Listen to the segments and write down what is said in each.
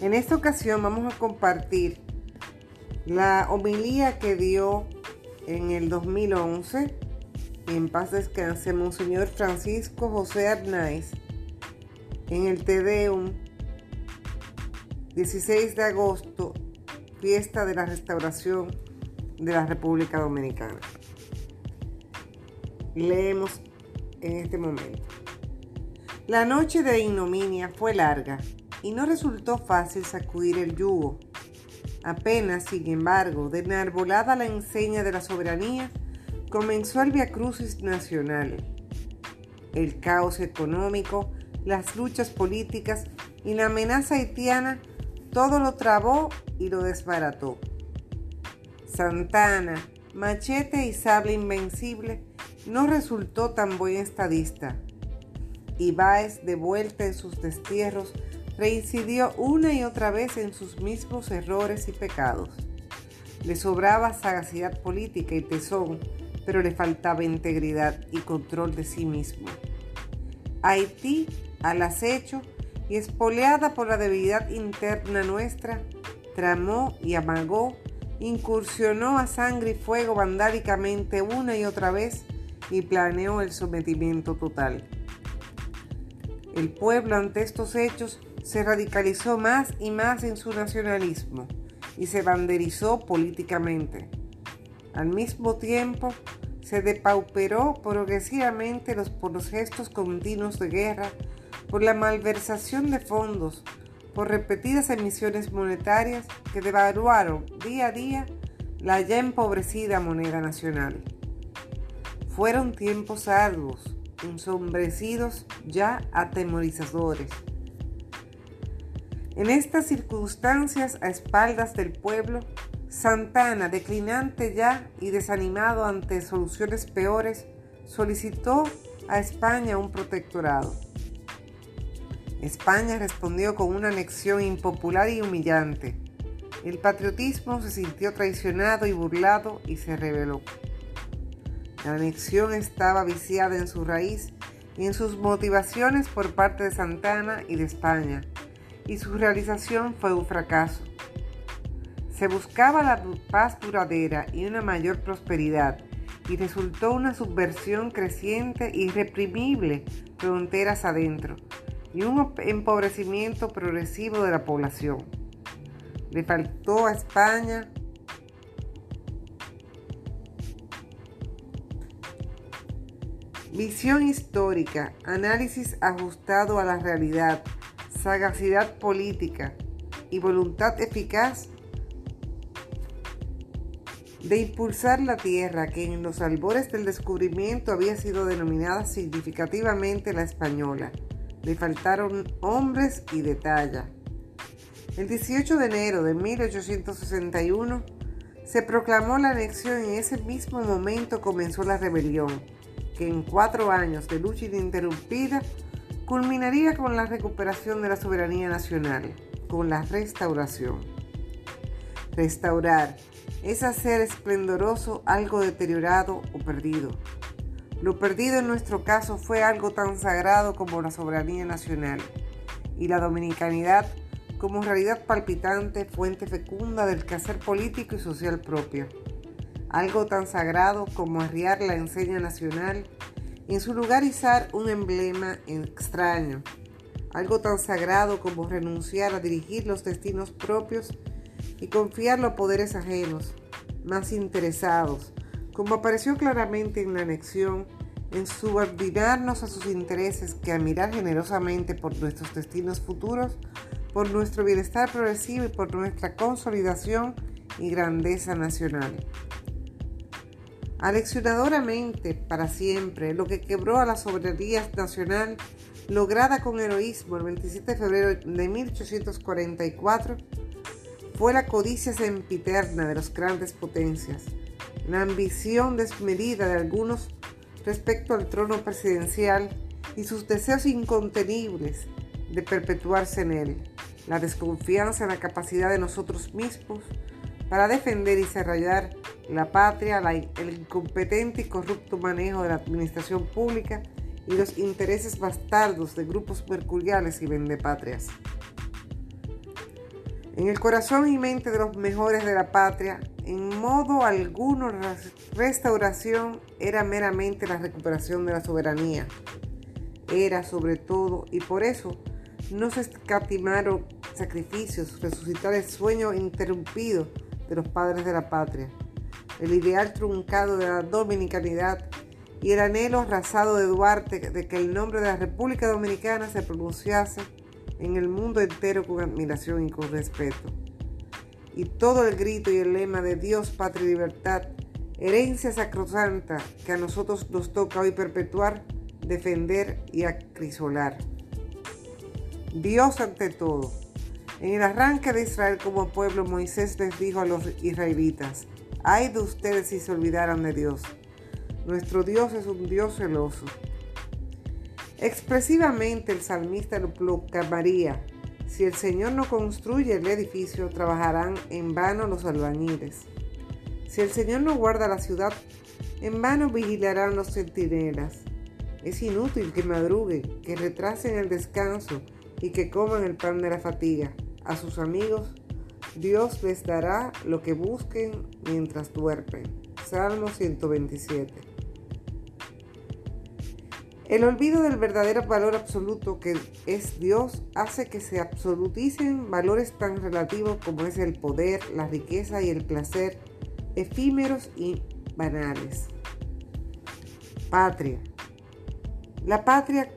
En esta ocasión vamos a compartir la homilía que dio en el 2011, en paz descanse, Monseñor Francisco José Arnaiz, en el Tedeum, 16 de agosto, fiesta de la restauración de la República Dominicana. Leemos en este momento. La noche de ignominia fue larga y no resultó fácil sacudir el yugo. Apenas, sin embargo, de enarbolada la enseña de la soberanía, comenzó el Via Crucis nacional. El caos económico, las luchas políticas y la amenaza haitiana todo lo trabó y lo desbarató. Santana, machete y sable invencible, no resultó tan buen estadista. Ibáez, de vuelta en sus destierros, reincidió una y otra vez en sus mismos errores y pecados. Le sobraba sagacidad política y tesón, pero le faltaba integridad y control de sí mismo. Haití, al acecho y espoleada por la debilidad interna nuestra, tramó y amagó, incursionó a sangre y fuego vandálicamente una y otra vez y planeó el sometimiento total. El pueblo ante estos hechos se radicalizó más y más en su nacionalismo y se banderizó políticamente. Al mismo tiempo, se depauperó progresivamente los, por los gestos continuos de guerra, por la malversación de fondos, por repetidas emisiones monetarias que devaluaron día a día la ya empobrecida moneda nacional. Fueron tiempos arduos, ensombrecidos ya atemorizadores. En estas circunstancias, a espaldas del pueblo, Santana, declinante ya y desanimado ante soluciones peores, solicitó a España un protectorado. España respondió con una anexión impopular y humillante. El patriotismo se sintió traicionado y burlado y se rebeló. La anexión estaba viciada en su raíz y en sus motivaciones por parte de Santana y de España y su realización fue un fracaso. Se buscaba la paz duradera y una mayor prosperidad y resultó una subversión creciente y irreprimible fronteras adentro y un empobrecimiento progresivo de la población. Le faltó a España visión histórica, análisis ajustado a la realidad, sagacidad política y voluntad eficaz de impulsar la tierra que en los albores del descubrimiento había sido denominada significativamente la española. Le faltaron hombres y de talla. El 18 de enero de 1861 se proclamó la anexión y en ese mismo momento comenzó la rebelión, que en cuatro años de lucha ininterrumpida culminaría con la recuperación de la soberanía nacional, con la restauración. Restaurar es hacer esplendoroso algo deteriorado o perdido. Lo perdido en nuestro caso fue algo tan sagrado como la soberanía nacional y la dominicanidad como realidad palpitante, fuente fecunda del quehacer político y social propio. Algo tan sagrado como arriar la enseña nacional en su lugar izar un emblema extraño, algo tan sagrado como renunciar a dirigir los destinos propios y confiarlo a poderes ajenos, más interesados, como apareció claramente en la anexión, en subordinarnos a sus intereses que a mirar generosamente por nuestros destinos futuros, por nuestro bienestar progresivo y por nuestra consolidación y grandeza nacional. Aleccionadoramente, para siempre, lo que quebró a la soberanía nacional, lograda con heroísmo el 27 de febrero de 1844, fue la codicia sempiterna de las grandes potencias, la ambición desmedida de algunos respecto al trono presidencial y sus deseos incontenibles de perpetuarse en él, la desconfianza en la capacidad de nosotros mismos para defender y desarrollar la patria, el incompetente y corrupto manejo de la administración pública y los intereses bastardos de grupos mercuriales y vendepatrias. En el corazón y mente de los mejores de la patria, en modo alguno la restauración era meramente la recuperación de la soberanía. Era sobre todo, y por eso no se escatimaron sacrificios, resucitar el sueño interrumpido de los padres de la patria, el ideal truncado de la dominicanidad y el anhelo arrasado de Duarte de que el nombre de la República Dominicana se pronunciase en el mundo entero con admiración y con respeto. Y todo el grito y el lema de Dios, patria y libertad, herencia sacrosanta que a nosotros nos toca hoy perpetuar, defender y acrisolar. Dios ante todo. En el arranque de Israel como pueblo, Moisés les dijo a los israelitas, ay de ustedes si se olvidaran de Dios. Nuestro Dios es un Dios celoso. Expresivamente el salmista lo proclamaría, si el Señor no construye el edificio, trabajarán en vano los albañiles. Si el Señor no guarda la ciudad, en vano vigilarán los centinelas. Es inútil que madruguen, que retrasen el descanso y que coman el pan de la fatiga. A sus amigos, Dios les dará lo que busquen mientras duermen. Salmo 127. El olvido del verdadero valor absoluto que es Dios hace que se absoluticen valores tan relativos como es el poder, la riqueza y el placer, efímeros y banales. Patria. La patria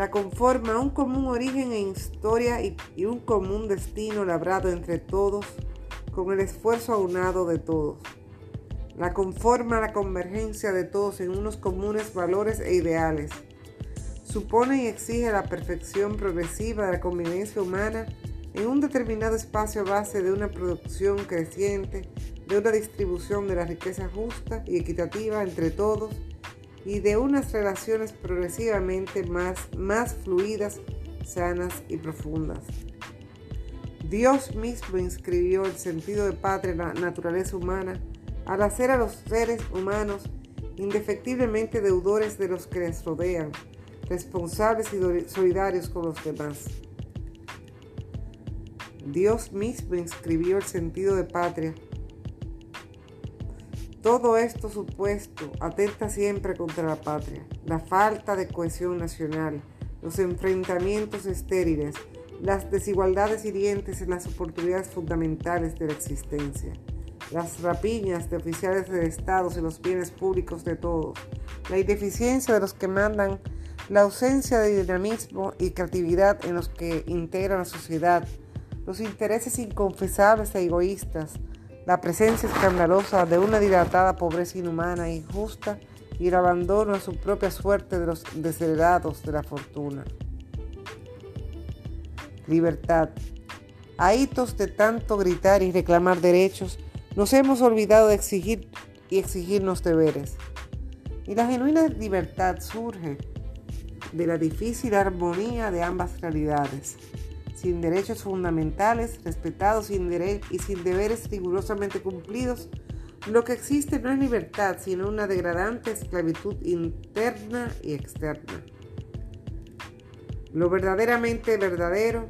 la conforma un común origen e historia y, un común destino labrado entre todos con el esfuerzo aunado de todos la conforma la convergencia de todos en unos comunes valores e ideales. Supone y exige la perfección progresiva de la convivencia humana en un determinado espacio base de una producción creciente, de una distribución de la riqueza justa y equitativa entre todos y de unas relaciones progresivamente más, más fluidas, sanas y profundas. Dios mismo inscribió el sentido de patria en la naturaleza humana al hacer a los seres humanos indefectiblemente deudores de los que les rodean, responsables y solidarios con los demás. Dios mismo inscribió el sentido de patria. Todo esto supuesto atenta siempre contra la patria, la falta de cohesión nacional, los enfrentamientos estériles, las desigualdades hirientes en las oportunidades fundamentales de la existencia. Las rapiñas de oficiales de Estado y los bienes públicos de todos, la ineficiencia de los que mandan, la ausencia de dinamismo y creatividad en los que integran la sociedad, los intereses inconfesables e egoístas, la presencia escandalosa de una dilatada pobreza inhumana e injusta y el abandono a su propia suerte de los desheredados de la fortuna. Libertad. A hitos de tanto gritar y reclamar derechos, nos hemos olvidado de exigir y exigirnos deberes. Y la genuina libertad surge de la difícil armonía de ambas realidades. Sin derechos fundamentales respetados y sin deberes rigurosamente cumplidos, lo que existe no es libertad, sino una degradante esclavitud interna y externa. Lo verdaderamente verdadero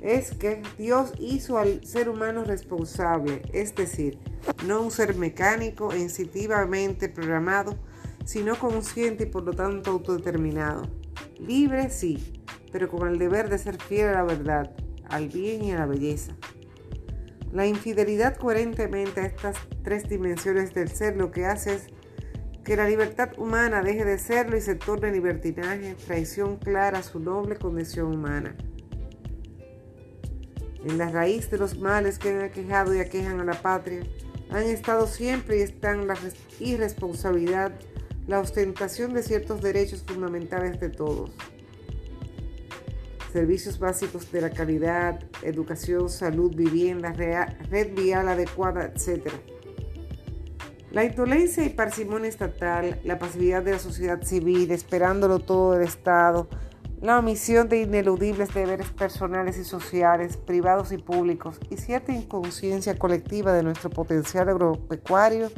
es que Dios hizo al ser humano responsable, es decir, no un ser mecánico e instintivamente programado, sino consciente y por lo tanto autodeterminado. Libre sí, pero con el deber de ser fiel a la verdad, al bien y a la belleza. La infidelidad coherentemente a estas tres dimensiones del ser lo que hace es que la libertad humana deje de serlo y se torne libertinaje, traición clara a su noble condición humana. En la raíz de los males que han aquejado y aquejan a la patria, han estado siempre y están la irresponsabilidad, la ostentación de ciertos derechos fundamentales de todos. Servicios básicos de la calidad, educación, salud, vivienda, red vial adecuada, etc. La indolencia y parsimonia estatal, la pasividad de la sociedad civil, esperándolo todo del Estado, la omisión de ineludibles deberes personales y sociales, privados y públicos, y cierta inconsciencia colectiva de nuestro potencial agropecuario,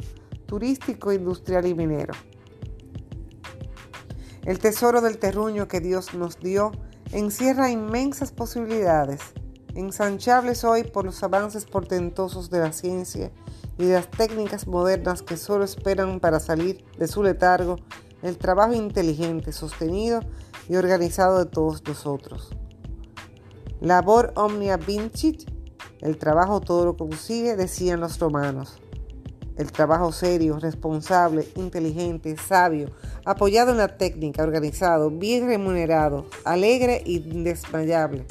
turístico, industrial y minero. El tesoro del terruño que Dios nos dio encierra inmensas posibilidades, ensanchables hoy por los avances portentosos de la ciencia y de las técnicas modernas que solo esperan para salir de su letargo el trabajo inteligente, sostenido y organizado de todos nosotros. Labor omnia vincit, el trabajo todo lo consigue, decían los romanos. El trabajo serio, responsable, inteligente, sabio, apoyado en la técnica, organizado, bien remunerado, alegre y indesmayable.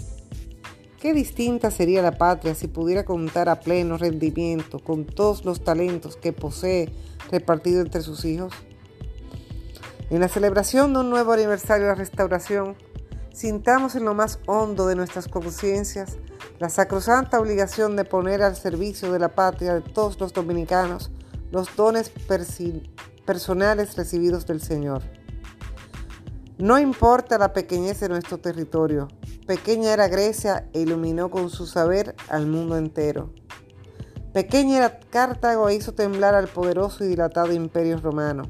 Qué distinta sería la patria si pudiera contar a pleno rendimiento con todos los talentos que posee repartido entre sus hijos. En la celebración de un nuevo aniversario de la restauración, sintamos en lo más hondo de nuestras conciencias la sacrosanta obligación de poner al servicio de la patria de todos los dominicanos los dones personales recibidos del Señor. No importa la pequeñez de nuestro territorio, pequeña era Grecia e iluminó con su saber al mundo entero. Pequeña era Cartago e hizo temblar al poderoso y dilatado imperio romano.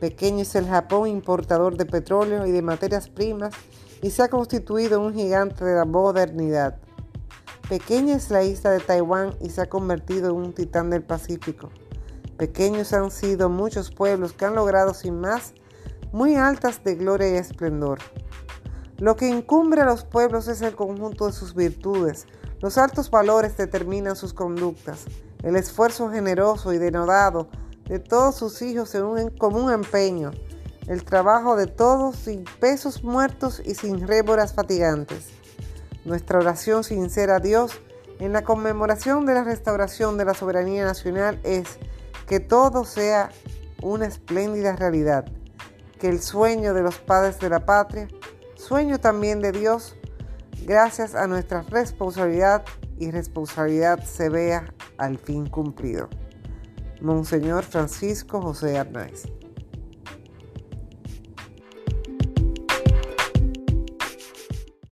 Pequeño es el Japón importador de petróleo y de materias primas y se ha constituido un gigante de la modernidad. Pequeña es la isla de Taiwán y se ha convertido en un titán del Pacífico. Pequeños han sido muchos pueblos que han logrado sin más muy altas de gloria y esplendor. Lo que incumbre a los pueblos es el conjunto de sus virtudes. Los altos valores determinan sus conductas. El esfuerzo generoso y denodado de todos sus hijos en un común empeño. El trabajo de todos sin pesos muertos y sin réboras fatigantes. Nuestra oración sincera a Dios en la conmemoración de la restauración de la soberanía nacional es que todo sea una espléndida realidad, que el sueño de los padres de la patria, sueño también de Dios, gracias a nuestra responsabilidad y responsabilidad se vea al fin cumplido. Monseñor Francisco José Arnaiz.